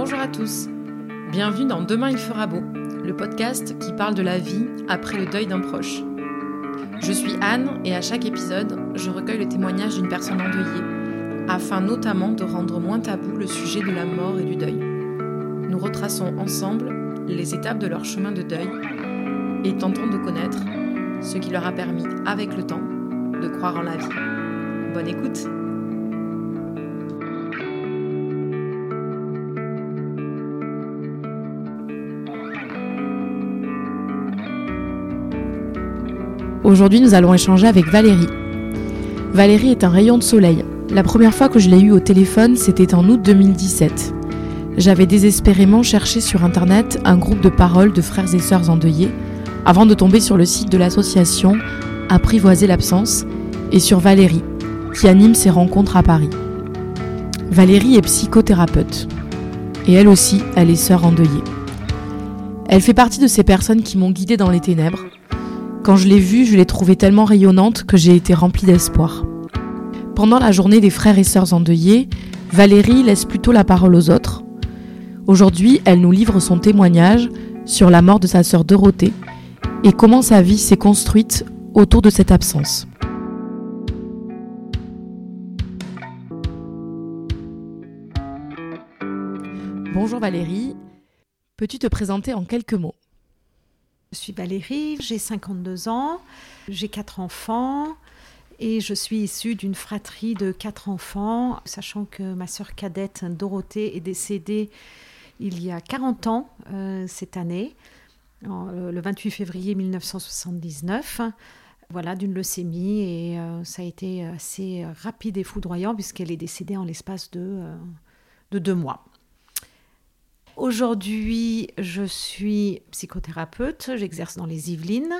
Bonjour à tous. Bienvenue dans Demain il fera beau, le podcast qui parle de la vie après le deuil d'un proche. Je suis Anne et à chaque épisode, je recueille le témoignage d'une personne endeuillée, afin notamment de rendre moins tabou le sujet de la mort et du deuil. Nous retraçons ensemble les étapes de leur chemin de deuil et tentons de connaître ce qui leur a permis, avec le temps, de croire en la vie. Bonne écoute Aujourd'hui, nous allons échanger avec Valérie. Valérie est un rayon de soleil. La première fois que je l'ai eue au téléphone, c'était en août 2017. J'avais désespérément cherché sur internet un groupe de paroles de frères et sœurs endeuillés avant de tomber sur le site de l'association Apprivoiser l'absence et sur Valérie, qui anime ses rencontres à Paris. Valérie est psychothérapeute. Et elle aussi, elle est sœur endeuillée. Elle fait partie de ces personnes qui m'ont guidée dans les ténèbres. Quand je l'ai vue, je l'ai trouvée tellement rayonnante que j'ai été remplie d'espoir. Pendant la journée des frères et sœurs endeuillés, Valérie laisse plutôt la parole aux autres. Aujourd'hui, elle nous livre son témoignage sur la mort de sa sœur Dorothée et comment sa vie s'est construite autour de cette absence. Bonjour Valérie, peux-tu te présenter en quelques mots? Je suis Valérie, j'ai 52 ans, j'ai quatre enfants et je suis issue d'une fratrie de quatre enfants, sachant que ma sœur cadette Dorothée est décédée il y a 40 ans euh, cette année, euh, le 28 février 1979 voilà, d'une leucémie et euh, ça a été assez rapide et foudroyant puisqu'elle est décédée en l'espace de, de, deux mois. Aujourd'hui, je suis psychothérapeute, j'exerce dans les Yvelines.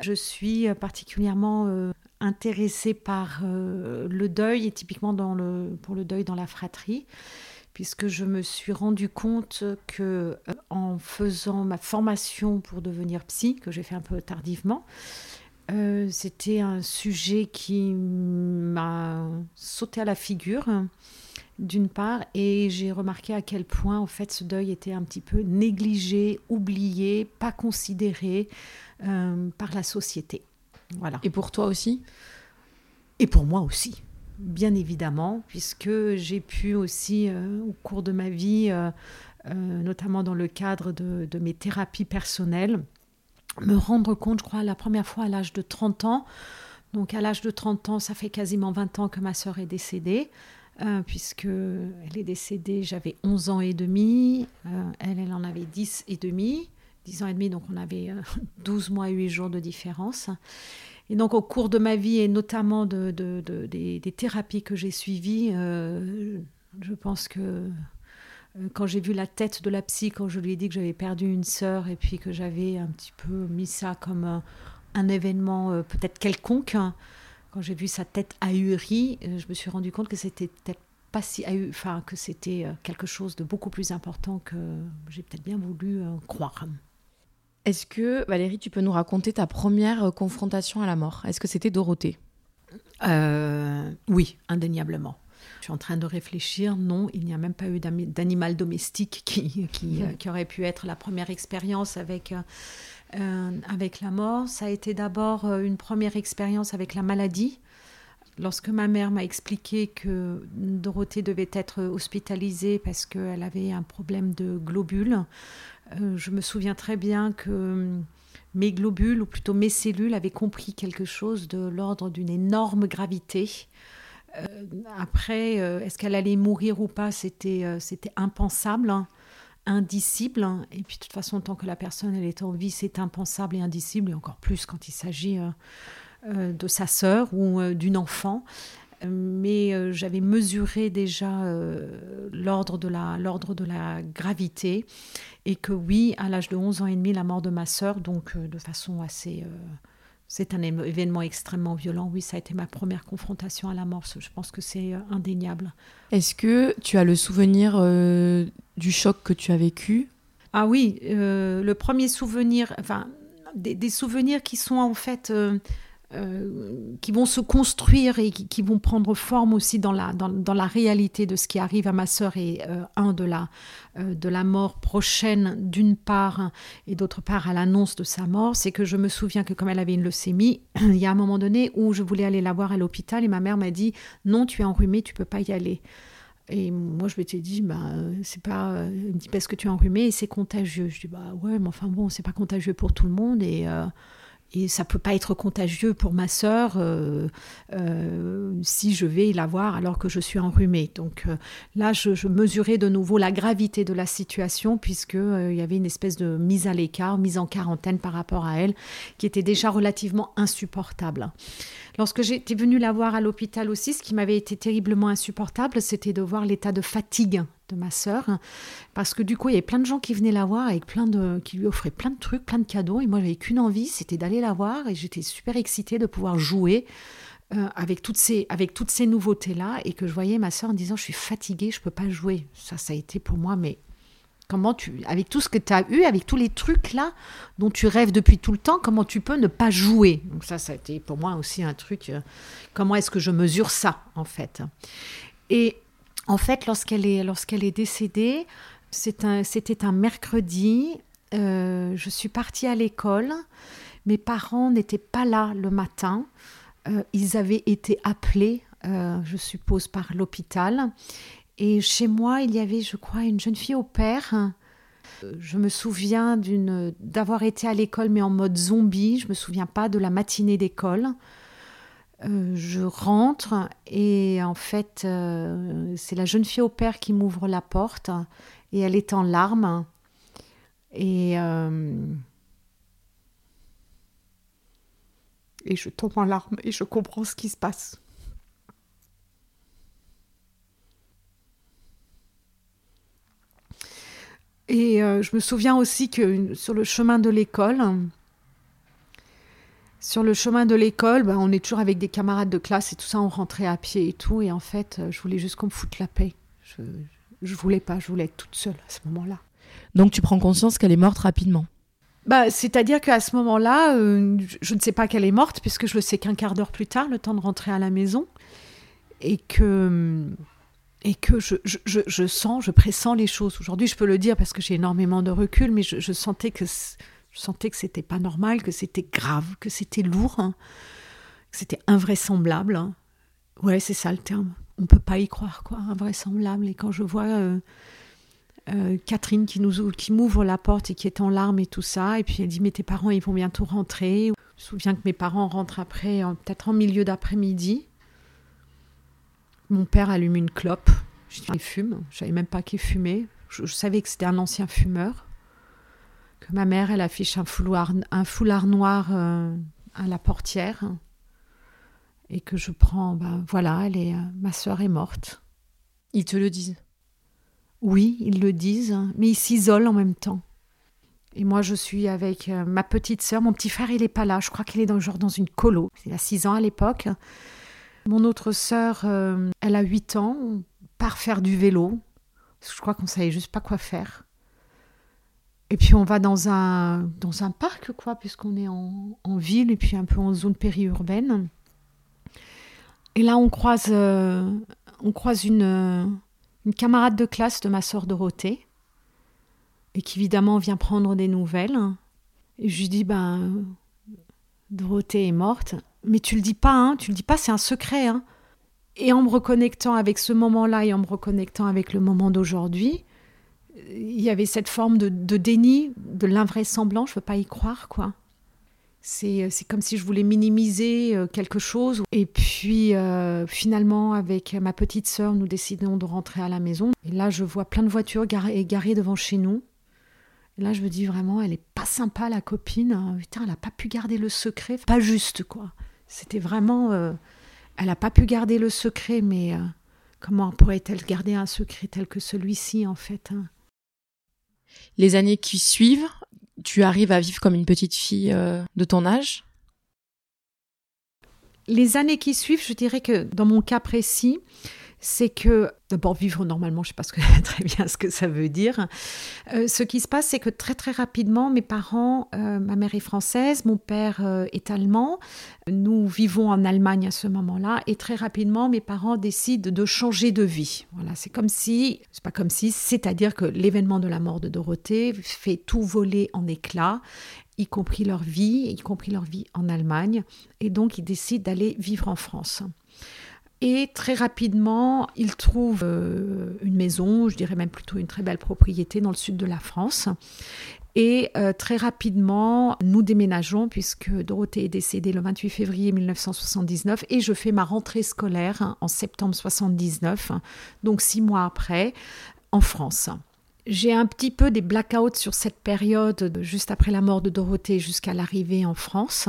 Je suis particulièrement intéressée par le deuil et typiquement dans pour le deuil dans la fratrie puisque je me suis rendu compte que euh, en faisant ma formation pour devenir psy, que j'ai fait un peu tardivement, euh, c'était un sujet qui m'a sauté à la figure d'une part, et j'ai remarqué à quel point en fait ce deuil était un petit peu négligé, oublié, pas considéré euh, par la société. Voilà. Et pour toi aussi? Et pour moi aussi bien évidemment, puisque j'ai pu aussi, euh, au cours de ma vie, euh, notamment dans le cadre de, mes thérapies personnelles, me rendre compte, je crois, la première fois à l'âge de 30 ans. Donc à l'âge de 30 ans, ça fait quasiment 20 ans que ma sœur est décédée. Puisque elle est décédée, j'avais 11 ans et demi, elle, elle en avait 10 et demi, 10 ans et demi, donc on avait 12 mois et 8 jours de différence. Et donc au cours de ma vie et notamment de, des, thérapies que j'ai suivies, euh, je pense que euh, quand j'ai vu la tête de la psy, quand je lui ai dit que j'avais perdu une sœur et puis que j'avais un petit peu mis ça comme un, événement euh, peut-être quelconque, hein, quand j'ai vu sa tête ahurie, je me suis rendu compte que c'était peut-être pas si enfin que c'était quelque chose de beaucoup plus important que j'ai peut-être bien voulu croire. Est-ce que, Valérie, tu peux nous raconter ta première euh, confrontation à la mort? Est-ce que c'était Dorothée? Euh, Oui, indéniablement. Suis en train de réfléchir. Non, il n'y a même pas eu d'animal domestique qui, euh, qui, aurait pu être la première expérience avec, avec la mort. Ça a été d'abord une première expérience avec la maladie. Lorsque ma mère m'a expliqué que Dorothée devait être hospitalisée parce qu'elle avait un problème de globules, euh, je me souviens très bien que mes globules, ou plutôt mes cellules, avaient compris quelque chose de l'ordre d'une énorme gravité. Euh, après, euh, est-ce qu'elle allait mourir ou pas, c'était impensable, hein, indicible. Hein. Et puis, de toute façon, tant que la personne elle est en vie, c'est impensable et indicible, et encore plus quand il s'agit de sa sœur ou d'une enfant mais j'avais mesuré déjà l'ordre de, la, de la gravité et que oui, à l'âge de 11 ans et demi, la mort de ma sœur, donc euh, de façon assez... Euh, c'est un événement extrêmement violent. Oui, ça a été ma première confrontation à la mort. Je pense que c'est euh, indéniable. Est-ce que tu as le souvenir du choc que tu as vécu? Ah oui, le premier souvenir, enfin, des, souvenirs qui sont en fait euh, qui vont se construire et qui, vont prendre forme aussi dans la, dans, la réalité de ce qui arrive à ma sœur et euh, un de la, euh, de la mort prochaine d'une part et d'autre part à l'annonce de sa mort, c'est que je me souviens que comme elle avait une leucémie, il y a un moment donné où je voulais aller la voir à l'hôpital et ma mère m'a dit non tu es enrhumée, tu peux pas y aller. Et moi, je m'étais dit, bah, c'est pas. Elle me dit, parce que tu es enrhumée et c'est contagieux. Je dis, bah ouais, mais enfin bon, c'est pas contagieux pour tout le monde. Et, et ça peut pas être contagieux pour ma sœur euh, euh, si je vais la voir alors que je suis enrhumée. Donc euh, là, je, mesurais de nouveau la gravité de la situation puisque il y avait une espèce de mise à l'écart, mise en quarantaine par rapport à elle, qui était déjà relativement insupportable. Lorsque j'étais venue la voir à l'hôpital aussi, ce qui m'avait été terriblement insupportable, c'était de voir l'état de fatigue de ma sœur, parce que du coup, il y avait plein de gens qui venaient la voir avec plein de, qui lui offraient plein de trucs, plein de cadeaux, et moi, j'avais qu'une envie, c'était d'aller la voir, et j'étais super excitée de pouvoir jouer euh, avec toutes ces, ces nouveautés-là, et que je voyais ma sœur en disant, je suis fatiguée, je peux pas jouer. Ça, ça a été pour moi, mais comment tu, avec tout ce que tu as eu, avec tous les trucs là dont tu rêves depuis tout le temps, comment tu peux ne pas jouer? Donc ça, ça a été pour moi aussi un truc. Euh, comment est-ce que je mesure ça, en fait? Et en fait, lorsqu'elle est, lorsqu'elle est décédée, c'était un, mercredi. Euh, je suis partie à l'école. Mes parents n'étaient pas là le matin. Euh, ils avaient été appelés, je suppose, par l'hôpital. Et chez moi, il y avait, je crois, une jeune fille au père. Je me souviens d'avoir été à l'école, mais en mode zombie. Je me souviens pas de la matinée d'école. Euh, je rentre et en fait, euh, c'est la jeune fille au père qui m'ouvre la porte et elle est en larmes. Et, euh, et je tombe en larmes et je comprends ce qui se passe. Et je me souviens aussi que sur le chemin de l'école, sur le chemin de l'école, ben, on est toujours avec des camarades de classe et tout ça, on rentrait à pied et tout. Et en fait, euh, je voulais juste qu'on me foute la paix. Je, je voulais pas, je voulais être toute seule à ce moment-là. Donc tu prends conscience qu'elle est morte rapidement? Bah, C'est-à-dire qu'à ce moment-là, euh, je ne sais pas qu'elle est morte, puisque je le sais qu'un quart d'heure plus tard, le temps de rentrer à la maison. Et que, et que je, je, je sens, je pressens les choses. Aujourd'hui, je peux le dire parce que j'ai énormément de recul, mais je, sentais que je sentais que c'était pas normal, que c'était grave, que c'était lourd, hein, que c'était invraisemblable. Hein. Ouais, c'est ça le terme. On peut pas y croire, quoi, invraisemblable. Et quand je vois euh, euh, Catherine qui qui m'ouvre la porte et qui est en larmes et tout ça, et puis elle dit mais tes parents ils vont bientôt rentrer. Je me souviens que mes parents rentrent après, peut-être en milieu d'après-midi. Mon père allume une clope. Je dis il fume. Je savais même pas qu'il fumait. je savais que c'était un ancien fumeur que ma mère, elle affiche un foulard, un foulard noir euh, à la portière et que je prends, ben voilà, elle est, euh, ma soeur est morte. Ils te le disent? Oui, ils le disent, mais ils s'isolent en même temps. Et moi, je suis avec euh, ma petite sœur. Mon petit frère, il n'est pas là. Je crois qu'il est dans, genre dans une colo. Il a 6 ans à l'époque. Mon autre sœur, elle a 8 ans, part faire du vélo. Je crois qu'on savait juste pas quoi faire. Et puis on va dans un, dans un parc, quoi, puisqu'on est en, en, ville et puis un peu en zone périurbaine. Et là, on croise, euh, on croise une, une camarade de classe de ma sœur Dorothée, et qui évidemment vient prendre des nouvelles. Et je lui dis, ben, Dorothée est morte. Mais tu le dis pas, hein, tu le dis pas, c'est un secret. Hein. Et en me reconnectant avec ce moment-là et en me reconnectant avec le moment d'aujourd'hui, il y avait cette forme de, déni, de l'invraisemblance, je ne veux pas y croire, quoi. C'est comme si je voulais minimiser euh, quelque chose. Et puis, euh, finalement, avec ma petite sœur, nous décidons de rentrer à la maison. Et là, je vois plein de voitures garées devant chez nous. Et là, je me dis vraiment, elle est pas sympa, la copine. Putain, elle n'a pas pu garder le secret. Pas juste, quoi. C'était vraiment... Euh, elle n'a pas pu garder le secret, mais comment pourrait-elle garder un secret tel que celui-ci, en fait hein? Les années qui suivent, tu arrives à vivre comme une petite fille euh, de ton âge? Les années qui suivent, je dirais que dans mon cas précis, c'est que, d'abord vivre normalement, je ne sais pas très bien ce que ça veut dire. Euh, ce qui se passe, c'est que très très rapidement, mes parents, euh, ma mère est française, mon père euh, est allemand, nous vivons en Allemagne à ce moment-là, et très rapidement, mes parents décident de changer de vie. Voilà, c'est comme si, c'est pas comme si, c'est-à-dire que l'événement de la mort de Dorothée fait tout voler en éclats y compris leur vie, y compris leur vie en Allemagne, et donc ils décident d'aller vivre en France. Et très rapidement, ils trouvent euh, une maison, je dirais même plutôt une très belle propriété dans le sud de la France. Et euh, très rapidement, nous déménageons puisque Dorothée est décédée le 28 février 1979 et je fais ma rentrée scolaire hein, en septembre 79, donc six mois après, en France. J'ai un petit peu des blackouts sur cette période, juste après la mort de Dorothée jusqu'à l'arrivée en France.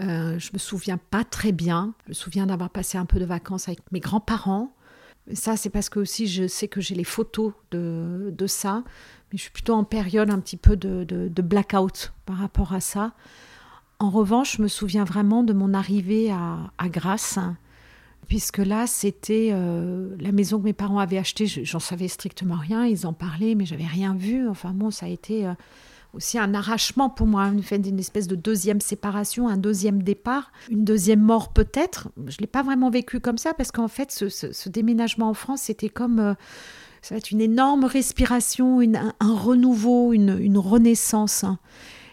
Euh, je me souviens pas très bien. Je me souviens d'avoir passé un peu de vacances avec mes grands-parents. Ça, c'est parce que aussi je sais que j'ai les photos de, ça. Mais je suis plutôt en période un petit peu de, blackout par rapport à ça. En revanche, je me souviens vraiment de mon arrivée à, Grasse, puisque là, c'était euh, la maison que mes parents avaient achetée. J'en savais strictement rien. Ils en parlaient, mais j'avais rien vu. Enfin bon, ça a été. Euh, aussi un arrachement pour moi, une, espèce de deuxième séparation, un deuxième départ, une deuxième mort peut-être. Je ne l'ai pas vraiment vécu comme ça parce qu'en fait, ce, déménagement en France, c'était comme... Euh, ça va être une énorme respiration, un, renouveau, une, renaissance.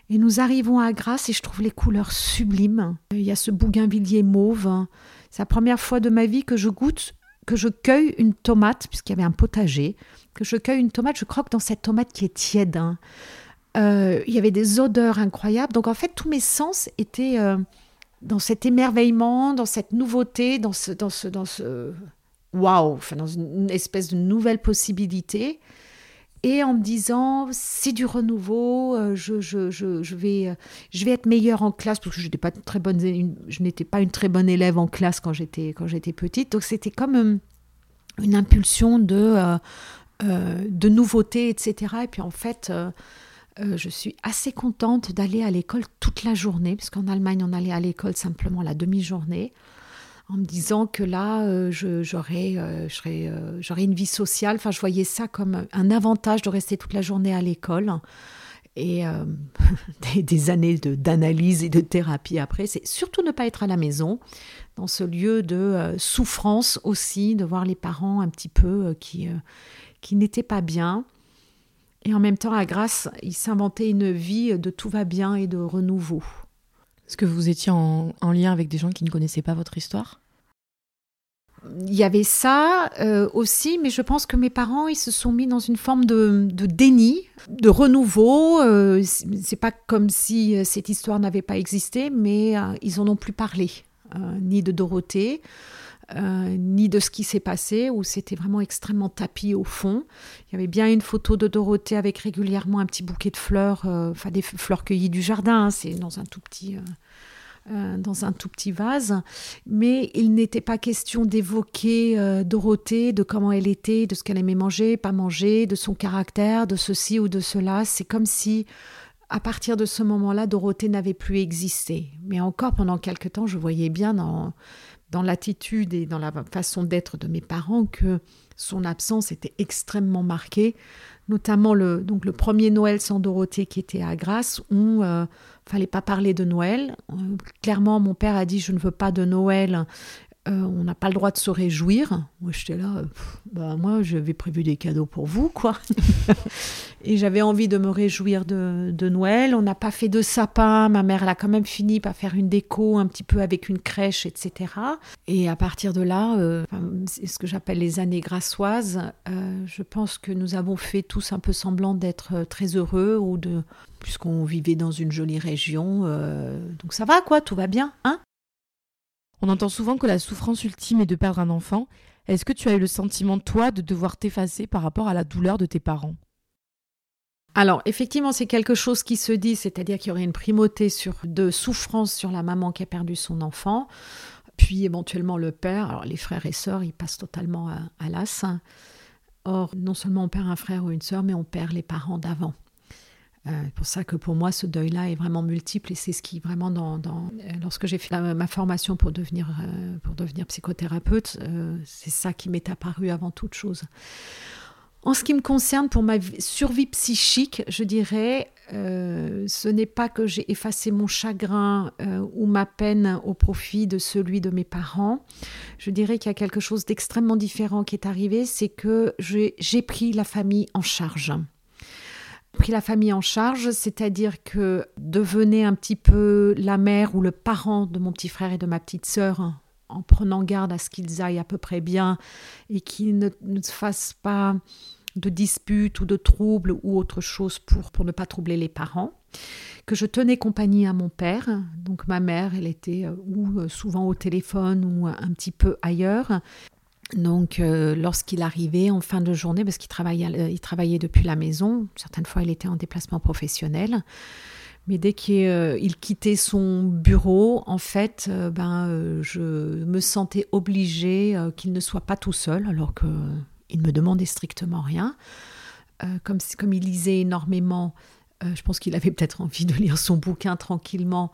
Et nous arrivons à Grasse et je trouve les couleurs sublimes. Il y a ce bougainvillier mauve. C'est la première fois de ma vie que je goûte, que je cueille une tomate, puisqu'il y avait un potager, que je cueille une tomate, je croque dans cette tomate qui est tiède. Euh, il y avait des odeurs incroyables. Donc en fait, tous mes sens étaient euh, dans cet émerveillement, dans cette nouveauté, dans ce, dans ce, dans ce waouh, enfin dans une espèce de nouvelle possibilité. Et en me disant, c'est du renouveau, euh, je, je, je, je, vais, je vais être meilleure en classe, parce que je n'étais pas, très bonne, je n'étais pas une très bonne élève en classe quand j'étais, quand j'étais petite. Donc c'était comme une impulsion de, de nouveauté, etc. Et puis en fait, euh, je suis assez contente d'aller à l'école toute la journée, puisqu'en Allemagne, on allait à l'école simplement la demi-journée, en me disant que là, euh, euh, j'aurais une vie sociale. Enfin, je voyais ça comme un avantage de rester toute la journée à l'école. Et des, des, années d'analyse et de thérapie après, c'est surtout ne pas être à la maison, dans ce lieu de souffrance aussi, de voir les parents un petit peu qui, qui n'étaient pas bien. Et en même temps, à Grasse, il s'inventait une vie de tout va bien et de renouveau. Est-ce que vous étiez en, lien avec des gens qui ne connaissaient pas votre histoire? Il y avait ça euh, aussi, mais je pense que mes parents, ils se sont mis dans une forme de, déni, de renouveau. Euh, c'est pas comme si euh, cette histoire n'avait pas existé, mais ils en ont plus parlé, ni de Dorothée, euh, ni de ce qui s'est passé, où c'était vraiment extrêmement tapis au fond. Il y avait bien une photo de Dorothée avec régulièrement un petit bouquet de fleurs, euh, enfin des fleurs cueillies du jardin, hein, c'est dans un tout petit... Euh, dans un tout petit vase, mais il n'était pas question d'évoquer Dorothée, de comment elle était, de ce qu'elle aimait manger, pas manger, de son caractère, de ceci ou de cela. C'est comme si, à partir de ce moment-là, Dorothée n'avait plus existé. Mais encore pendant quelque temps, je voyais bien dans, dans l'attitude et dans la façon d'être de mes parents que son absence était extrêmement marquée, notamment le, donc le premier Noël sans Dorothée qui était à Grasse, où euh, fallait pas parler de Noël. Euh, clairement, mon père a dit je ne veux pas de Noël euh, on n'a pas le droit de se réjouir. Moi, j'étais là, bah, moi, j'avais prévu des cadeaux pour vous, quoi. et j'avais envie de me réjouir de, Noël. On n'a pas fait de sapin. Ma mère, elle a quand même fini par faire une déco un petit peu avec une crèche, etc. Et à partir de là, euh, c'est ce que j'appelle les années grassoises. Euh, je pense que nous avons fait tous un peu semblant d'être très heureux ou de puisqu'on vivait dans une jolie région. donc ça va, quoi, tout va bien, hein? On entend souvent que la souffrance ultime est de perdre un enfant. Est-ce que tu as eu le sentiment, toi, de devoir t'effacer par rapport à la douleur de tes parents? Alors, effectivement, c'est quelque chose qui se dit, c'est-à-dire qu'il y aurait une primauté sur, de souffrance sur la maman qui a perdu son enfant, puis éventuellement le père. Alors, les frères et sœurs, ils passent totalement à, à l'as. Or, non seulement on perd un frère ou une sœur, mais on perd les parents d'avant. C'est pour ça que pour moi, ce deuil-là est vraiment multiple et c'est ce qui vraiment dans, lorsque j'ai fait ma formation pour devenir pour devenir psychothérapeute, c'est ça qui m'est apparu avant toute chose. En ce qui me concerne, pour ma survie psychique, je dirais, euh, ce n'est pas que j'ai effacé mon chagrin euh, ou ma peine au profit de celui de mes parents. Je dirais qu'il y a quelque chose d'extrêmement différent qui est arrivé, c'est que j'ai pris la famille en charge pris la famille en charge, c'est-à-dire que devenait un petit peu la mère ou le parent de mon petit frère et de ma petite sœur, en prenant garde à ce qu'ils aillent à peu près bien et qu'ils ne, ne fassent pas de disputes ou de troubles ou autre chose pour, pour ne pas troubler les parents, que je tenais compagnie à mon père. Donc ma mère, elle était euh, ou euh, souvent au téléphone ou un petit peu ailleurs. Donc, euh, lorsqu'il arrivait en fin de journée, parce qu'il travaillait, il travaillait depuis la maison, certaines fois il était en déplacement professionnel, mais dès qu'il quittait son bureau, en fait, ben, je me sentais obligée qu'il ne soit pas tout seul, alors que il ne me demandait strictement rien. Euh, comme, comme il lisait énormément, euh, je pense qu'il avait peut-être envie de lire son bouquin tranquillement,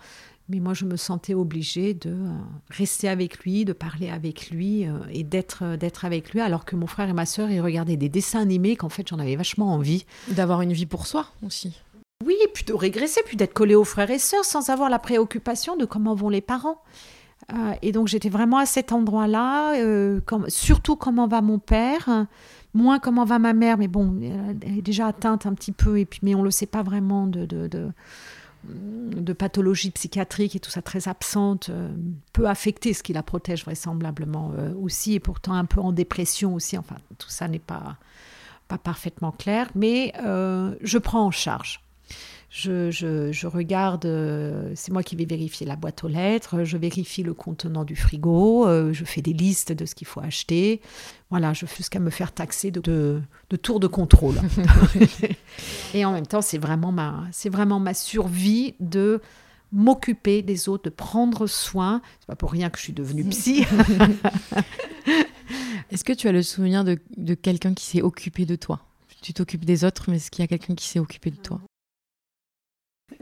mais moi je me sentais obligée de euh, rester avec lui, de parler avec lui et d'être d'être avec lui, alors que mon frère et ma sœur ils regardaient des dessins animés qu'en fait j'en avais vachement envie. D'avoir une vie pour soi aussi. Oui, puis de régresser, puis d'être collé aux frères et sœurs sans avoir la préoccupation de comment vont les parents. Euh, et donc j'étais vraiment à cet endroit-là, euh, surtout comment va mon père, moins comment va ma mère, mais bon, elle est déjà atteinte un petit peu, et puis, mais on ne le sait pas vraiment de, de, de, pathologie psychiatrique et tout ça très absente, euh, peut affecter ce qui la protège vraisemblablement aussi, et pourtant un peu en dépression aussi, enfin tout ça n'est pas, pas parfaitement clair, mais je prends en charge. Je, regarde, euh, c'est moi qui vais vérifier la boîte aux lettres, je vérifie le contenant du frigo, euh, je fais des listes de ce qu'il faut acheter. Voilà, je fais jusqu'à me faire taxer de, de, tour de contrôle. Et en même temps, c'est vraiment, ma, c'est vraiment ma survie de m'occuper des autres, de prendre soin. C'est pas pour rien que je suis devenue psy. Est-ce que tu as le souvenir de, de quelqu'un qui s'est occupé de toi? Tu t'occupes des autres, mais est-ce qu'il y a quelqu'un qui s'est occupé de toi?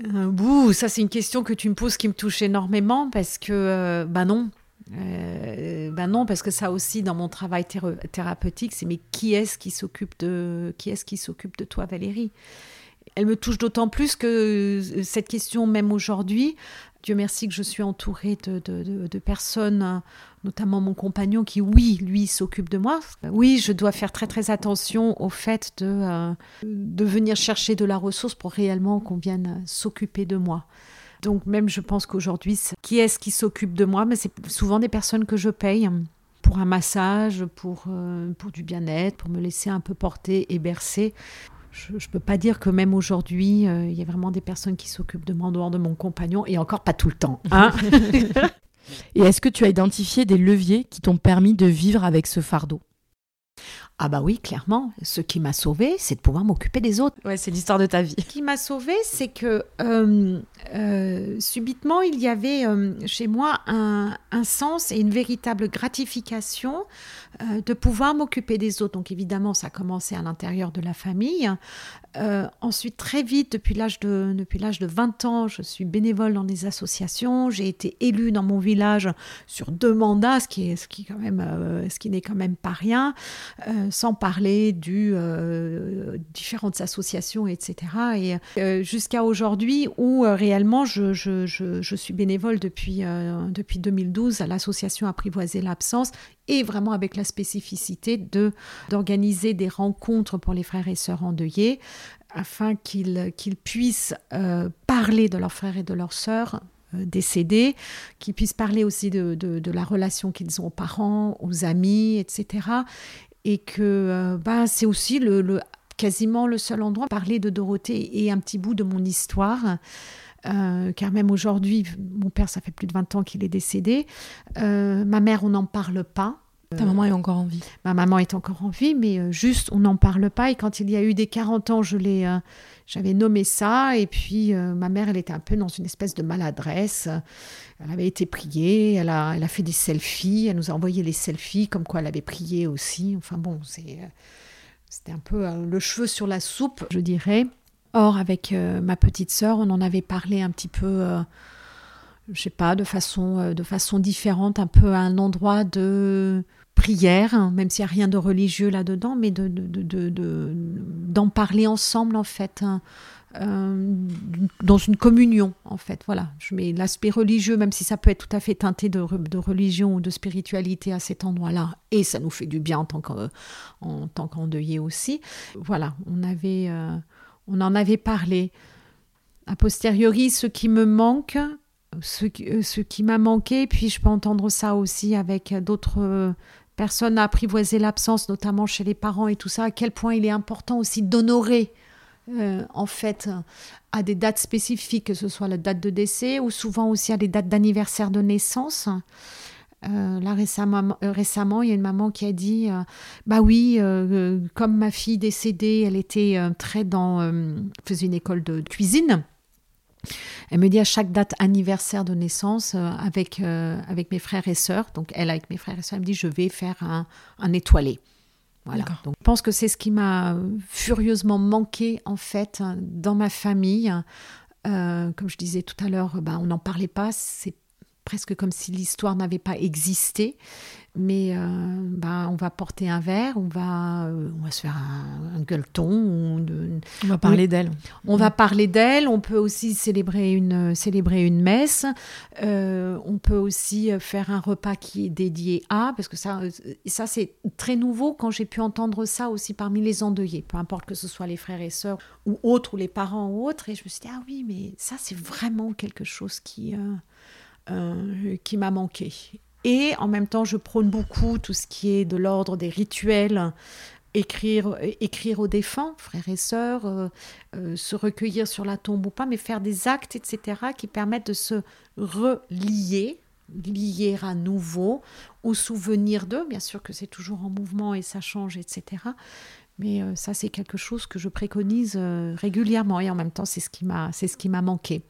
Euh, ça c'est une question que tu me poses qui me touche énormément parce que, bah non, euh, ben non, parce que ça aussi dans mon travail thérapeutique, c'est mais qui est-ce qui s'occupe de qui est-ce qui s'occupe de toi, Valérie? Elle me touche d'autant plus que cette question, même aujourd'hui, Dieu merci que je suis entourée de, personnes, notamment mon compagnon, qui, oui, lui, s'occupe de moi. Oui, je dois faire très très attention au fait de, euh, de venir chercher de la ressource pour réellement qu'on vienne s'occuper de moi. Donc même, je pense qu'aujourd'hui, qui est-ce qui s'occupe de moi? Mais c'est souvent des personnes que je paye pour un massage, pour, euh, pour du bien-être, pour me laisser un peu porter et bercer je ne peux pas dire que même aujourd'hui, euh, il y a vraiment des personnes qui s'occupent de moi en dehors de mon compagnon, et encore pas tout le temps. Hein et est-ce que tu as identifié des leviers qui t'ont permis de vivre avec ce fardeau? Ah bah oui, clairement. Ce qui m'a sauvé, c'est de pouvoir m'occuper des autres. Ouais, c'est l'histoire de ta vie. Ce qui m'a sauvé, c'est que euh, euh, subitement, il y avait chez moi un, un, sens et une véritable gratification de pouvoir m'occuper des autres. Donc évidemment, ça a commencé à l'intérieur de la famille. Euh, ensuite, très vite, depuis l'âge de, depuis l'âge de 20 ans, je suis bénévole dans des associations. J'ai été élue dans mon village sur deux mandats, ce qui, est, ce qui, quand même, euh, ce qui n'est quand même pas rien, euh, sans parler du différentes associations, etc. Et jusqu'à aujourd'hui, où réellement je, suis bénévole depuis, depuis 2012 à l'association Apprivoiser l'absence et vraiment avec la spécificité de d'organiser des rencontres pour les frères et sœurs endeuillés afin qu'ils puissent euh, parler de leurs frères et de leurs sœurs euh, décédés, qu'ils puissent parler aussi de, de, la relation qu'ils ont aux parents, aux amis, etc. Et que euh, bah, c'est aussi le, quasiment le seul endroit parler de Dorothée et un petit bout de mon histoire. car même aujourd'hui, mon père, ça fait plus de 20 ans qu'il est décédé. ma mère, on n'en parle pas. Ta maman est encore en vie. Ma maman est encore en vie, mais euh, juste, on n'en parle pas. Et quand il y a eu des 40 ans, je l'ai, euh, j'avais nommé ça. Et puis, euh, ma mère, elle était un peu dans une espèce de maladresse. Elle avait été priée, elle a, elle a fait des selfies, elle nous a envoyé les selfies, comme quoi elle avait prié aussi. Enfin bon, c'est, c'était un peu le cheveu sur la soupe, je dirais. Or, avec ma petite sœur, on en avait parlé un petit peu je sais pas, de façon, de façon différente, un peu à un endroit de prière, hein, même s'il n'y a rien de religieux là-dedans, mais d'en de, de, parler ensemble en fait. Hein, euh, dans une communion, en fait. Voilà, je mets l'aspect religieux, même si ça peut être tout à fait teinté de, religion ou de spiritualité à cet endroit-là, et ça nous fait du bien en tant qu'endeuillé aussi. Voilà, on, avait, euh, on en avait parlé. A posteriori, ce qui me manque, ce, ce qui m'a manqué, puis je peux entendre ça aussi avec d'autres personne n'a apprivoisé l'absence, notamment chez les parents et tout ça, à quel point il est important aussi d'honorer euh, en fait à des dates spécifiques, que ce soit la date de décès ou souvent aussi à des dates d'anniversaire de naissance. Euh, là récemment, euh, récemment, il y a une maman qui a dit Bah oui, comme ma fille décédée, elle était très dans. faisait une école de cuisine. Elle me dit à chaque date anniversaire de naissance euh, avec, euh, avec mes frères et sœurs, donc elle avec mes frères et sœurs, elle me dit je vais faire un, un étoilé. Voilà. Donc, je pense que c'est ce qui m'a furieusement manqué en fait dans ma famille. Euh, comme je disais tout à l'heure, ben, on n'en parlait pas. C'est presque comme si l'histoire n'avait pas existé mais euh, bah, on va porter un verre, on va, euh, on va se faire un, gueuleton. on va parler d'elle. On va parler d'elle. On peut aussi célébrer une, célébrer une messe. Euh, on peut aussi faire un repas qui est dédié à, parce que ça, ça c'est très nouveau quand j'ai pu entendre ça aussi parmi les endeuillés, peu importe que ce soit les frères et sœurs ou autres, ou les parents ou autres. Et je me suis dit, ah oui, mais ça, c'est vraiment quelque chose qui, qui m'a manqué. Et en même temps, je prône beaucoup tout ce qui est de l'ordre des rituels, écrire, écrire aux défunts, frères et sœurs, euh, euh, se recueillir sur la tombe ou pas, mais faire des actes, etc., qui permettent de se relier, lier à nouveau au souvenir d'eux. Bien sûr que c'est toujours en mouvement et ça change, etc. Mais euh, ça, c'est quelque chose que je préconise régulièrement et en même temps, c'est ce qui m'a, c'est ce qui m'a manqué.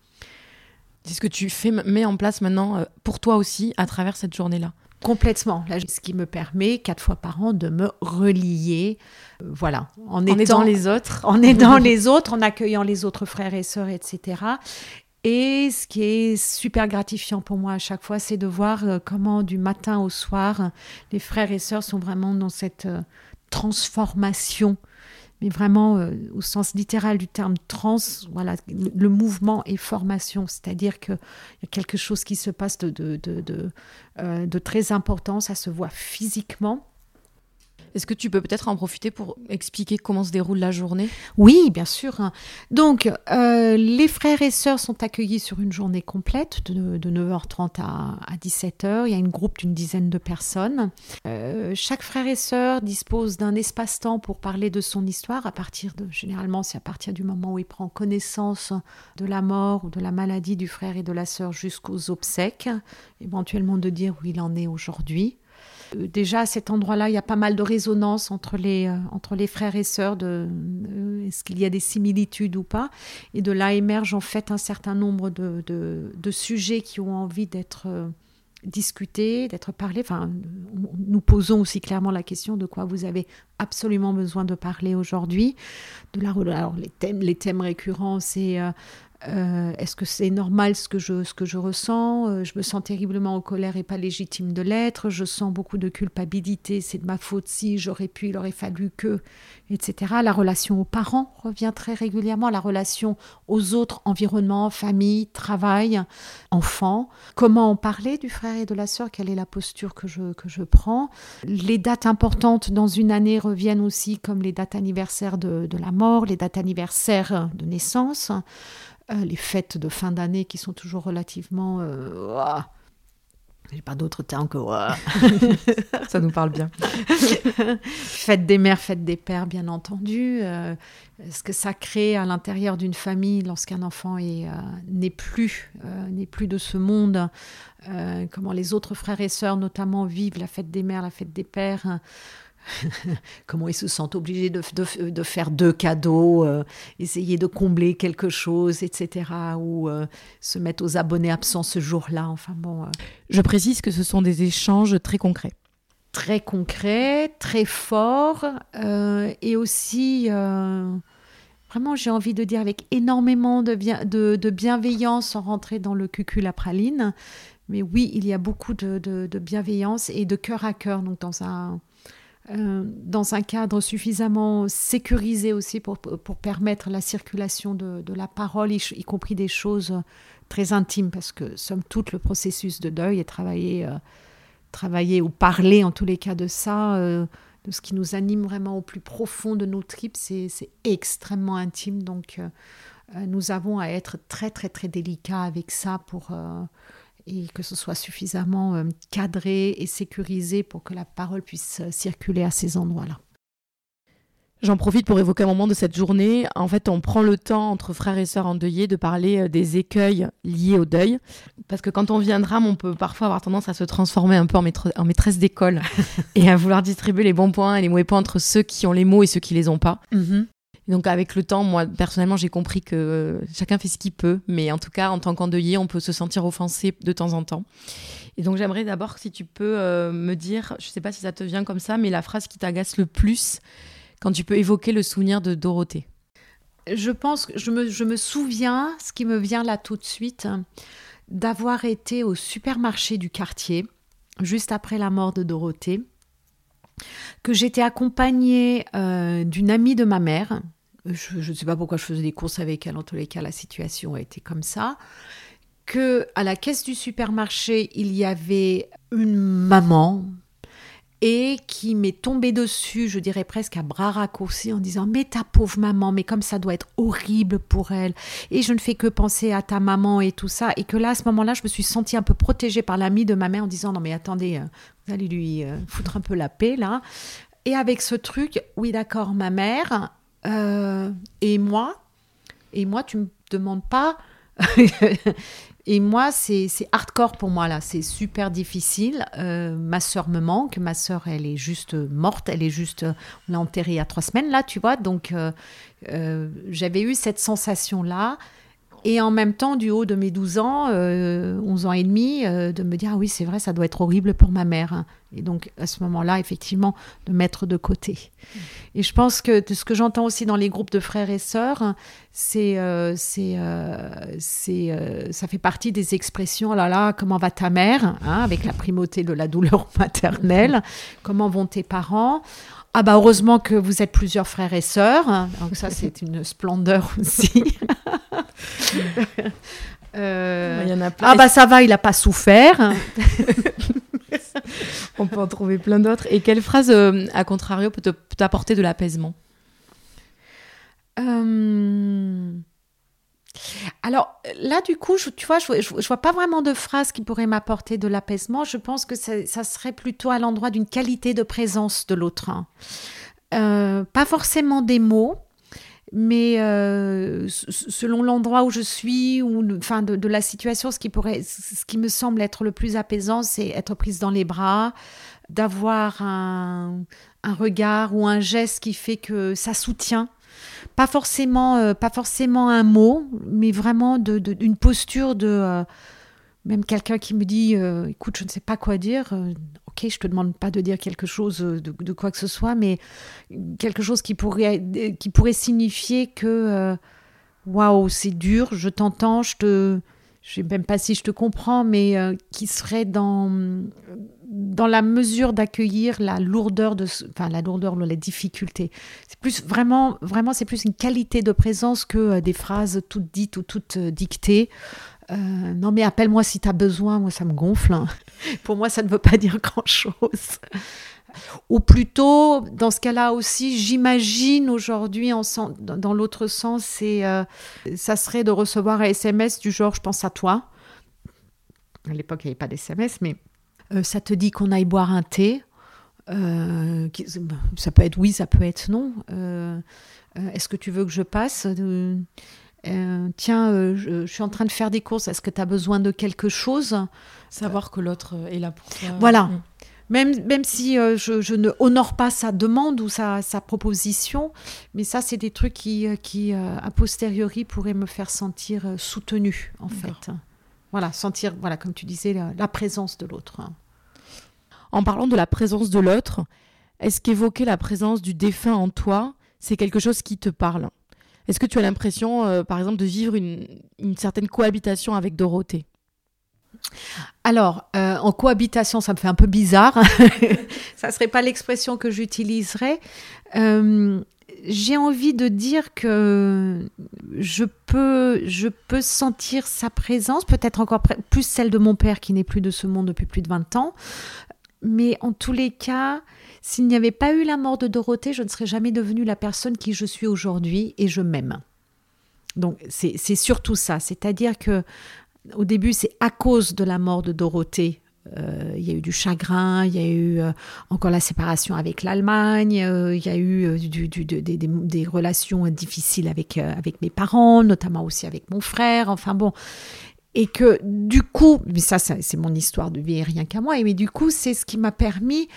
C'est ce que tu fais, mets en place maintenant euh, pour toi aussi à travers cette journée-là. Complètement. Là, ce qui me permet quatre fois par an de me relier, euh, voilà, en, aidant les autres, en aidant les autres, en accueillant les autres frères et sœurs, etc. Et ce qui est super gratifiant pour moi à chaque fois, c'est de voir euh, comment du matin au soir, les frères et sœurs sont vraiment dans cette transformation mais vraiment euh, au sens littéral du terme trans, voilà, le, mouvement et formation, c'est-à-dire qu'il y a quelque chose qui se passe de, euh, de très important, ça se voit physiquement, est-ce que tu peux peut-être en profiter pour expliquer comment se déroule la journée? Oui, bien sûr. Donc, euh, les frères et sœurs sont accueillis sur une journée complète de, 9h30 à, 17h. Il y a une groupe d'une dizaine de personnes. Euh, chaque frère et sœur dispose d'un espace-temps pour parler de son histoire à partir de, généralement, c'est à partir du moment où il prend connaissance de la mort ou de la maladie du frère et de la sœur jusqu'aux obsèques, éventuellement de dire où il en est aujourd'hui. Euh, déjà à cet endroit-là, il y a pas mal de résonance entre les, euh, entre les frères et sœurs, de, euh, est-ce qu'il y a des similitudes ou pas. Et de là émerge en fait un certain nombre de, de, sujets qui ont envie d'être discutés, d'être parlés. Enfin, nous posons aussi clairement la question de quoi vous avez absolument besoin de parler aujourd'hui. De la, alors les thèmes, les thèmes récurrents, c'est euh, est-ce que c'est normal ce que je, ce que je ressens? Euh, Je me sens terriblement en colère et pas légitime de l'être. Je sens beaucoup de culpabilité. C'est de ma faute si j'aurais pu, il aurait fallu que, etc. La relation aux parents revient très régulièrement. La relation aux autres, environnement, famille, travail, enfants. Comment en parler du frère et de la sœur? Quelle est la posture que je, que je prends? Les dates importantes dans une année reviennent aussi comme les dates anniversaires de, de la mort, les dates anniversaires de naissance. Euh, les fêtes de fin d'année qui sont toujours relativement... Euh, j'ai pas d'autre terme que ça nous parle bien. fête des mères, fête des pères, bien entendu. Euh, ce que ça crée à l'intérieur d'une famille lorsqu'un enfant n'est plus n'est plus de ce monde. comment les autres frères et sœurs, notamment, vivent la fête des mères, la fête des pères. comment ils se sentent obligés de, de, faire deux cadeaux, euh, essayer de combler quelque chose, etc. Ou euh, se mettre aux abonnés absents ce jour-là. Enfin bon. Euh. Je précise que ce sont des échanges très concrets. Très concrets, très forts, et aussi vraiment, j'ai envie de dire, avec énormément de, bien, de, bienveillance sans rentrer dans le cucul à praline. Mais oui, il y a beaucoup de, de bienveillance et de cœur à cœur, donc dans un, euh, dans un cadre suffisamment sécurisé aussi pour, pour permettre la circulation de, la parole, y, compris des choses très intimes, parce que somme toute, le processus de deuil est travailler, euh, travailler ou parler en tous les cas de ça, euh, de ce qui nous anime vraiment au plus profond de nos tripes, c'est extrêmement intime. Donc, nous avons à être très, très, très délicats avec ça pour et que ce soit suffisamment euh, cadré et sécurisé pour que la parole puisse euh, circuler à ces endroits-là. J'en profite pour évoquer un moment de cette journée. En fait, on prend le temps entre frères et sœurs endeuillés de parler euh, des écueils liés au deuil. Parce que quand on vit un drame, on peut parfois avoir tendance à se transformer un peu en, maîtresse d'école et à vouloir distribuer les bons points et les mauvais points entre ceux qui ont les mots et ceux qui les ont pas. Mm-hmm. Donc avec le temps, moi personnellement, j'ai compris que euh, chacun fait ce qu'il peut, mais en tout cas, en tant qu'endeuillé, on peut se sentir offensé de temps en temps. Et donc j'aimerais d'abord si tu peux euh, me dire, je ne sais pas si ça te vient comme ça, mais la phrase qui t'agace le plus quand tu peux évoquer le souvenir de Dorothée. Je pense je me, je me souviens, ce qui me vient là tout de suite, d'avoir été au supermarché du quartier juste après la mort de Dorothée que j'étais accompagnée euh, d'une amie de ma mère. Je ne sais pas pourquoi je faisais des courses avec elle, en tous les cas, la situation a été comme ça. Que à la caisse du supermarché, il y avait une maman, et qui m'est tombé dessus, je dirais presque à bras raccourcis, en disant Mais ta pauvre maman, mais comme ça doit être horrible pour elle. Et je ne fais que penser à ta maman et tout ça. Et que là, à ce moment-là, je me suis sentie un peu protégée par l'ami de ma mère en disant Non, mais attendez, euh, vous allez lui euh, foutre un peu la paix là. Et avec ce truc, oui, d'accord, ma mère euh, et moi, et moi, tu me demandes pas. Et moi, c'est hardcore pour moi là, c'est super difficile. Euh, ma sœur me manque, ma sœur, elle est juste morte, elle est juste, on l'a enterrée il y a trois semaines là, tu vois. Donc euh, euh, j'avais eu cette sensation là. Et en même temps, du haut de mes 12 ans, 11 euh, ans et demi, euh, de me dire, ah oui, c'est vrai, ça doit être horrible pour ma mère. Et donc, à ce moment-là, effectivement, de mettre de côté. Et je pense que ce que j'entends aussi dans les groupes de frères et sœurs, c'est, euh, c'est, c'est, ça fait partie des expressions, oh là là, comment va ta mère, hein, avec la primauté de la douleur maternelle, comment vont tes parents? Ah bah heureusement que vous êtes plusieurs frères et sœurs, donc ça c'est une splendeur aussi. Euh, il y en a plein. Ah bah ça va, il n'a pas souffert. On peut en trouver plein d'autres. Et quelle phrase, euh, à contrario, peut t'apporter de l'apaisement? Euh, Alors là, du coup, je, tu vois, je, vois pas vraiment de phrase qui pourrait m'apporter de l'apaisement. Je pense que ça, serait plutôt à l'endroit d'une qualité de présence de l'autre. Hein. pas forcément des mots, mais euh, selon l'endroit où je suis ou enfin de, la situation, ce qui pourrait, ce qui me semble être le plus apaisant, c'est être prise dans les bras, d'avoir un, un, regard ou un geste qui fait que ça soutient. Pas forcément, euh, pas forcément un mot, mais vraiment de, une posture de euh, même quelqu'un qui me dit, écoute, je ne sais pas quoi dire, ok, je te demande pas de dire quelque chose euh, de, quoi que ce soit, mais quelque chose qui pourrait, qui pourrait signifier que euh, waouh, c'est dur, je t'entends, je te. Je sais même pas si je te comprends, mais euh, qui serait dans, dans la mesure d'accueillir la lourdeur de, enfin la lourdeur, la difficulté. C'est plus vraiment, vraiment, c'est plus une qualité de présence que des phrases toutes dites ou toutes dictées. Euh, non mais appelle-moi si tu as besoin, moi ça me gonfle. Hein. Pour moi ça ne veut pas dire grand-chose. Ou plutôt, dans ce cas-là aussi, j'imagine aujourd'hui, dans l'autre sens, euh, ça serait de recevoir un SMS du genre je pense à toi. À l'époque, il n'y avait pas d'SMS, mais euh, ça te dit qu'on aille boire un thé. ça peut être oui, ça peut être non. Est-ce que tu veux que je passe euh, tiens, euh, je, suis en train de faire des courses, est-ce que tu as besoin de quelque chose? Savoir que l'autre est là pour toi. Voilà. Mm. Même, même si euh, je, ne honore pas sa demande ou sa, sa proposition, mais ça, c'est des trucs qui, qui a posteriori, pourraient me faire sentir soutenue, en fait. Voilà, sentir, voilà, comme tu disais, la, présence de l'autre. En parlant de la présence de l'autre, est-ce qu'évoquer la présence du défunt en toi, c'est quelque chose qui te parle? Est-ce que tu as l'impression, par exemple, de vivre une, certaine cohabitation avec Dorothée? Alors, euh, en cohabitation, ça me fait un peu bizarre. ça serait pas l'expression que j'utiliserais. Euh, j'ai envie de dire que je peux, je peux sentir sa présence, peut-être encore plus celle de mon père qui n'est plus de ce monde depuis plus de 20 ans. Mais en tous les cas, s'il n'y avait pas eu la mort de Dorothée, je ne serais jamais devenue la personne qui je suis aujourd'hui et je m'aime. Donc c'est surtout ça, c'est-à-dire que au début, c'est à cause de la mort de Dorothée. Euh, il y a eu du chagrin, il y a eu euh, encore la séparation avec l'Allemagne, euh, il y a eu des, relations difficiles avec, avec mes parents, notamment aussi avec mon frère, enfin bon. Et que du coup, mais ça, c'est mon histoire de vie et rien qu'à moi, et mais du coup, c'est ce qui m'a permis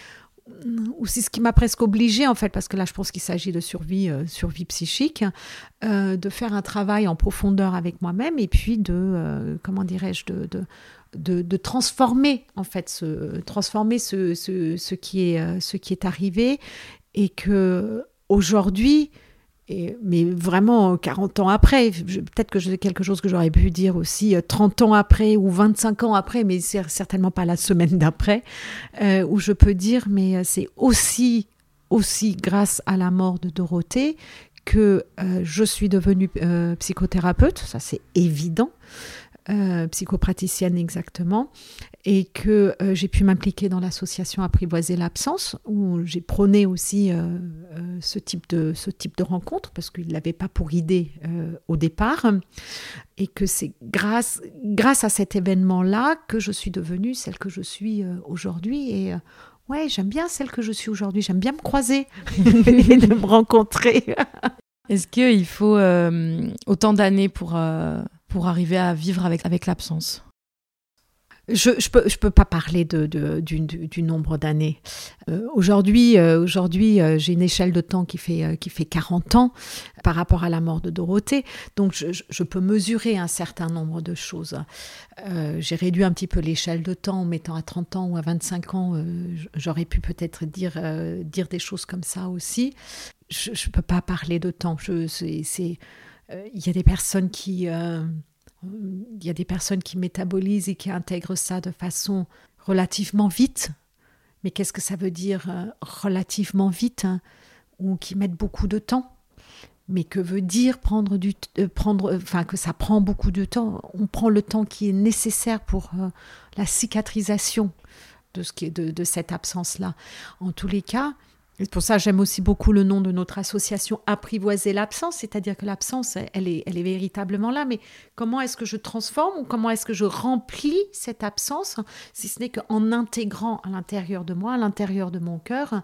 ou c'est ce qui m'a presque obligé en fait, parce que là je pense qu'il s'agit de survie, euh, survie psychique, euh, de faire un travail en profondeur avec moi-même et puis de, euh, comment dirais-je, de, de, de, transformer en fait, ce, transformer ce, ce, ce, qui est, ce qui est arrivé et que aujourd'hui, mais vraiment 40 ans après, peut-être que c'est quelque chose que j'aurais pu dire aussi 30 euh, ans après ou 25 ans après, mais c'est certainement pas la semaine d'après, euh, où je peux dire, mais euh, c'est aussi, aussi grâce à la mort de Dorothée que je suis devenue psychothérapeute, ça c'est évident. Euh, psychopraticienne exactement, et que euh, j'ai pu m'impliquer dans l'association Apprivoiser l'absence, où j'ai prôné aussi euh, ce, type de, ce type de rencontre, parce qu'il ne l'avait pas pour idée au départ, et que c'est grâce, grâce à cet événement-là que je suis devenue celle que je suis aujourd'hui. Et ouais, j'aime bien celle que je suis aujourd'hui, j'aime bien me croiser et de me rencontrer. Est-ce qu'il faut autant d'années pour pour arriver à vivre avec, avec l'absence je je peux, je peux pas parler de, de du, nombre d'années. Euh, aujourd'hui, euh, aujourd'hui euh, j'ai une échelle de temps qui fait, qui fait 40 ans par rapport à la mort de Dorothée. Donc, je, je peux mesurer un certain nombre de choses. j'ai réduit un petit peu l'échelle de temps en mettant à 30 ans ou à 25 ans. J'aurais pu peut-être dire, dire des choses comme ça aussi. Je ne peux pas parler de temps. C'est euh, il y a des personnes qui euh, il y a des personnes qui métabolisent et qui intègrent ça de façon relativement vite. Mais qu'est-ce que ça veut dire euh, relativement vite hein, Ou qui mettent beaucoup de temps? Mais que veut dire prendre du prendre enfin que ça prend beaucoup de temps? On prend le temps qui est nécessaire pour la cicatrisation de ce qui est de cette absence là en tous les cas c'est pour ça j'aime aussi beaucoup le nom de notre association Apprivoiser l'absence, c'est-à-dire que l'absence, elle est, véritablement là, mais comment est-ce que je transforme ou comment est-ce que je remplis cette absence, si ce n'est qu'en intégrant à l'intérieur de moi, à l'intérieur de mon cœur,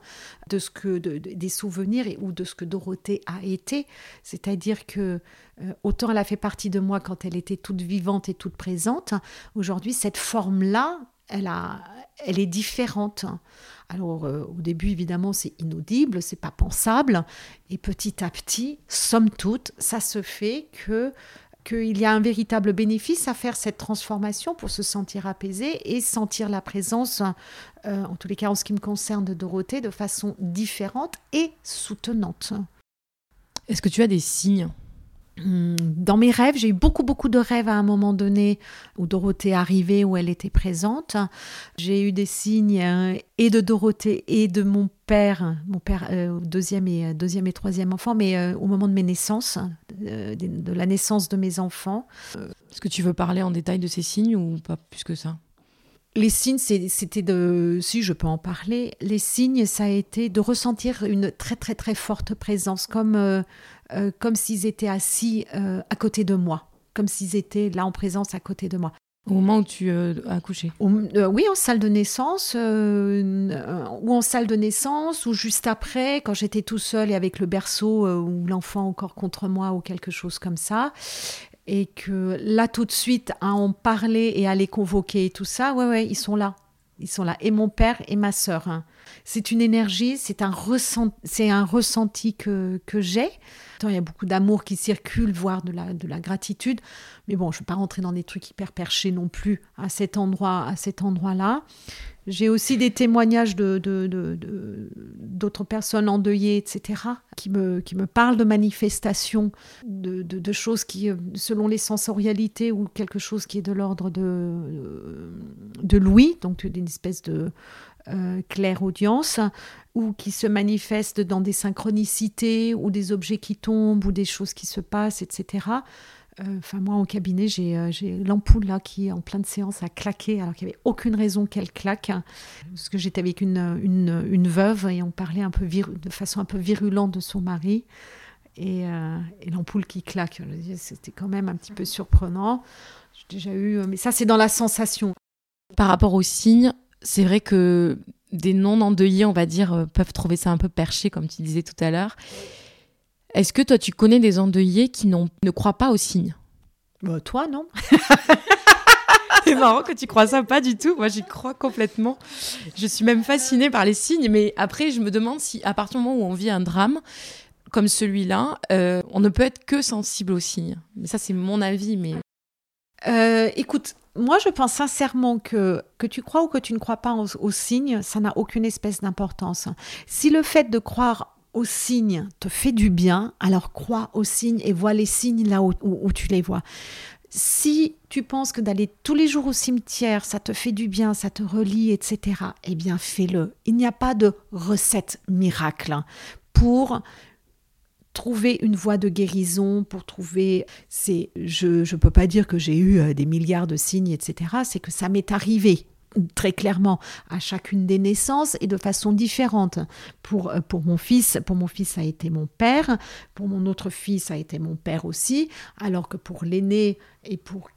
de ce que, des souvenirs ou de ce que Dorothée a été, c'est-à-dire que euh, autant elle a fait partie de moi quand elle était toute vivante et toute présente, aujourd'hui cette forme-là, elle est différente. Alors euh, au début évidemment c'est inaudible, c'est pas pensable et petit à petit, somme toute, ça se fait que qu'il y a un véritable bénéfice à faire cette transformation pour se sentir apaisé et sentir la présence, euh, en tous les cas en ce qui me concerne de Dorothée, de façon différente et soutenante. Est-ce que tu as des signes? Dans mes rêves, j'ai eu beaucoup, beaucoup de rêves à un moment donné où Dorothée arrivait, où elle était présente. J'ai eu des signes euh, et de Dorothée et de mon père, mon père euh, deuxième, et, euh, deuxième et troisième enfant, mais au moment de mes naissances, de, la naissance de mes enfants. Est-ce que tu veux parler en détail de ces signes ou pas plus que ça? Les signes, c'était de, si je peux en parler, les signes, ça a été de ressentir une très très très forte présence, comme euh, comme s'ils étaient assis euh, à côté de moi, comme s'ils étaient là en présence à côté de moi. Au moment où tu euh, as accouché Oui, en salle de naissance, ou en salle de naissance, ou juste après, quand j'étais tout seul et avec le berceau ou l'enfant encore contre moi, ou quelque chose comme ça. Et que là, tout de suite, à en parler et à les convoquer et tout ça, ouais, ouais, ils sont là. Ils sont là. Et mon père et ma sœur. Hein. C'est une énergie, c'est un, c'est un ressenti que, que j'ai il y a beaucoup d'amour qui circule, voire de la, de la gratitude. Mais bon, je ne vais pas rentrer dans des trucs hyper perchés non plus à cet endroit, à cet endroit-là. J'ai aussi des témoignages d'autres personnes endeuillées, etc., qui me, parlent de manifestations, de, de, choses qui, euh, selon les sensorialités, ou quelque chose qui est de l'ordre de, euh, de l'ouïe, donc d'une espèce de euh, claire audience, ou qui se manifestent dans des synchronicités, ou des objets qui tombent, ou des choses qui se passent, etc. Euh, enfin, moi, en cabinet, euh, j'ai l'ampoule là qui, en pleine séance, a claqué alors qu'il n'y avait aucune raison qu'elle claque. Parce que j'étais avec une, veuve et on parlait un peu de façon un peu virulente de son mari. Et, euh, et l'ampoule qui claque. C'était quand même un petit peu surprenant. J'ai déjà eu. Mais ça, c'est dans la sensation. Par rapport aux signes, c'est vrai que des non-endeuillés, on va dire, peuvent trouver ça un peu perché, comme tu disais tout à l'heure. Est-ce que toi, tu connais des endeuillés qui ne croient pas aux signes? Bah, Toi, non C'est marrant que tu crois ça, pas du tout. Moi, j'y crois complètement. Je suis même fascinée par les signes, mais après, je me demande si, à partir du moment où on vit un drame comme celui-là, euh, on ne peut être que sensible aux signes. Mais ça, c'est mon avis. Mais euh, écoute, moi, je pense sincèrement que que tu crois ou que tu ne crois pas aux signes, ça n'a aucune espèce d'importance. Si le fait de croire aux signes te fait du bien, alors crois aux signes et vois les signes là où, tu les vois. Si tu penses que d'aller tous les jours au cimetière, ça te fait du bien, ça te relie, etc., eh bien fais-le. Il n'y a pas de recette miracle pour trouver une voie de guérison, pour trouver... C'est, je ne peux pas dire que j'ai eu euh, des milliards de signes, etc., c'est que ça m'est arrivé très clairement à chacune des naissances et de façon différente. Pour, euh, pour mon fils, pour mon fils, ça a été mon père, pour mon autre fils, ça a été mon père aussi, alors que pour l'aîné et pour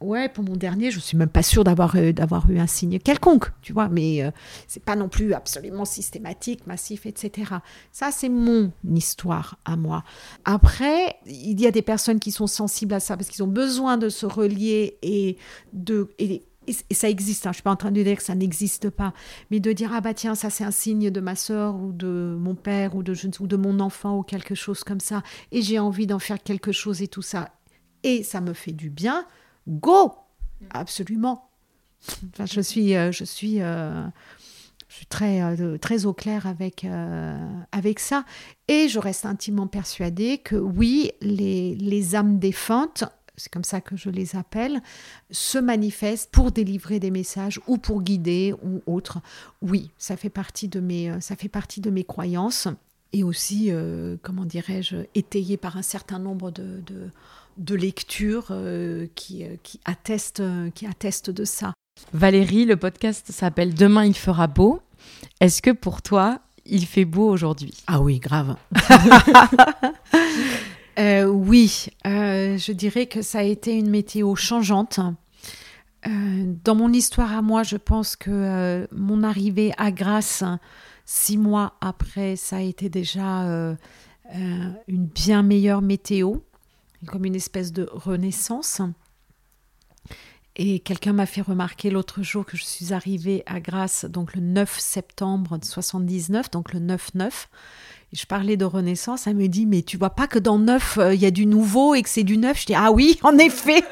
Ouais, pour mon dernier, je suis même pas sûre d'avoir euh, eu un signe quelconque, tu vois, mais euh, c'est pas non plus absolument systématique, massif, etc. Ça, c'est mon histoire à moi. Après, il y a des personnes qui sont sensibles à ça parce qu'ils ont besoin de se relier et de et, ça existe, hein, je ne suis pas en train de dire que ça n'existe pas, mais de dire, ah bah tiens, ça c'est un signe de ma soeur ou de mon père ou de, de mon enfant ou quelque chose comme ça, et j'ai envie d'en faire quelque chose et tout ça, et ça me fait du bien, go Absolument. Enfin, je suis, euh, je suis, euh, je suis très, euh, très au clair avec, avec ça. Et je reste intimement persuadée que oui, les, les âmes défuntes c'est comme ça que je les appelle, se manifestent pour délivrer des messages ou pour guider ou autre. Oui, ça fait partie de mes, euh, ça fait partie de mes croyances et aussi, euh, comment dirais-je, étayé par un certain nombre de, de, lectures euh, qui, qui, attestent, qui attestent de ça. Valérie, le podcast s'appelle Demain il fera beau. Est-ce que pour toi, il fait beau aujourd'hui? Ah oui, grave. Euh, oui, euh, je dirais que ça a été une météo changeante. Euh, dans mon histoire à moi, je pense que mon arrivée à Grasse, six mois après, ça a été déjà une bien meilleure météo, comme une espèce de renaissance. Et quelqu'un m'a fait remarquer l'autre jour que je suis arrivée à Grasse, donc le 9 septembre 79, donc le 9-9 je parlais de Renaissance, elle me dit, mais tu vois pas que dans neuf, euh, il y a du nouveau et que c'est du neuf? Je dis, ah oui, en effet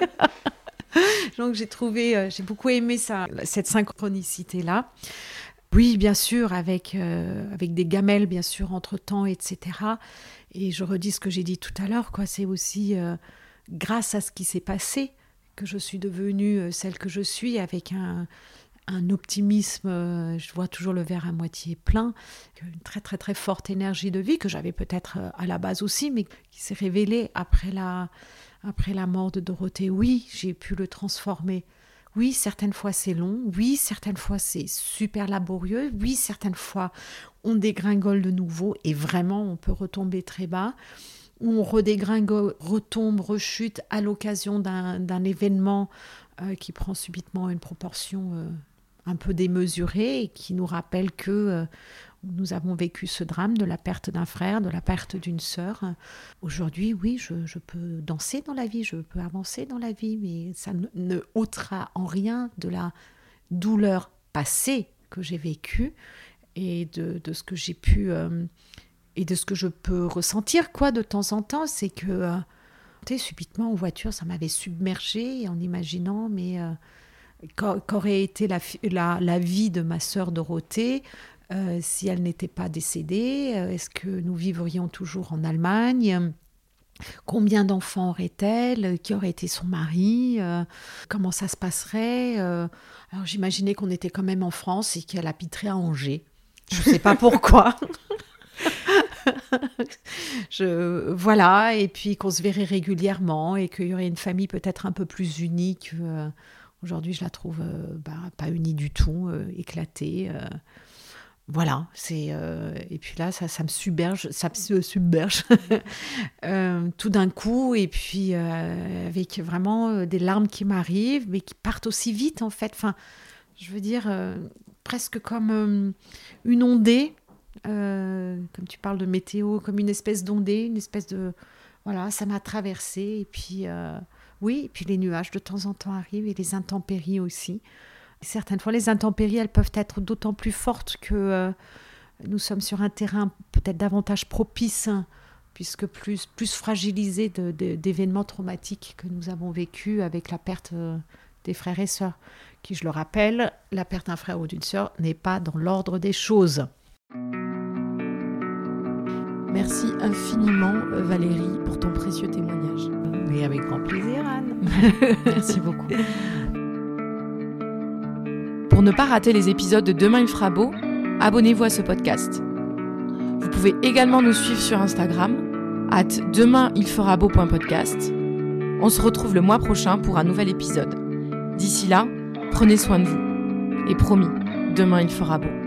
Donc j'ai trouvé, euh, j'ai beaucoup aimé ça, cette synchronicité-là. Oui, bien sûr, avec, euh, avec des gamelles, bien sûr, entre-temps, etc. Et je redis ce que j'ai dit tout à l'heure, quoi. C'est aussi grâce à ce qui s'est passé que je suis devenue celle que je suis, avec un, un optimisme, euh, je vois toujours le verre à moitié plein, une très très très forte énergie de vie que j'avais peut-être euh, à la base aussi, mais qui s'est révélée après la, après la mort de Dorothée. Oui, j'ai pu le transformer. Oui, certaines fois c'est long, oui, certaines fois c'est super laborieux, oui, certaines fois on dégringole de nouveau et vraiment on peut retomber très bas on redégringole, retombe, rechute à l'occasion d'un événement euh, qui prend subitement une proportion un peu démesuré et qui nous rappelle que euh, nous avons vécu ce drame de la perte d'un frère, de la perte d'une sœur. Aujourd'hui, oui, je, peux danser dans la vie, je peux avancer dans la vie, mais ça ne, ôtera en rien de la douleur passée que j'ai vécue et de, ce que j'ai pu euh, et de ce que je peux ressentir quoi de temps en temps, c'est que euh, subitement en voiture, ça m'avait submergée en imaginant mais qu'aurait été la, vie de ma sœur Dorothée si elle n'était pas décédée? Est-ce que nous vivrions toujours en Allemagne? Combien d'enfants aurait-elle? Qui aurait été son mari? Comment ça se passerait? Alors j'imaginais qu'on était quand même en France et qu'elle habiterait à Angers. Je ne sais pas pourquoi. je, voilà, et puis qu'on se verrait régulièrement et qu'il y aurait une famille peut-être un peu plus unique. Euh, aujourd'hui, je la trouve euh, bah, pas unie du tout, euh, éclatée. voilà, c'est et puis là, ça, me submerge, ça me submerge tout d'un coup, et puis avec vraiment des larmes qui m'arrivent, mais qui partent aussi vite en fait. Enfin, je veux dire presque comme une ondée euh, comme tu parles de météo, comme une espèce d'ondée, une espèce de... Voilà, ça m'a traversé. Et puis, euh, oui, et puis les nuages de temps en temps arrivent et les intempéries aussi. certaines fois, les intempéries, elles peuvent être d'autant plus fortes que euh, nous sommes sur un terrain peut-être davantage propice, hein, puisque plus, plus fragilisé d'événements traumatiques que nous avons vécu avec la perte des frères et sœurs. Qui, je le rappelle, la perte d'un frère ou d'une sœur n'est pas dans l'ordre des choses. Merci infiniment Valérie pour ton précieux témoignage. Mais avec grand plaisir Anne. Merci beaucoup. Pour ne pas rater les épisodes de Demain il fera beau, abonnez-vous à ce podcast. Vous pouvez également nous suivre sur Instagram, at demainilferabeau.podcast. On se retrouve le mois prochain pour un nouvel épisode. D'ici là, prenez soin de vous. Et promis, demain il fera beau.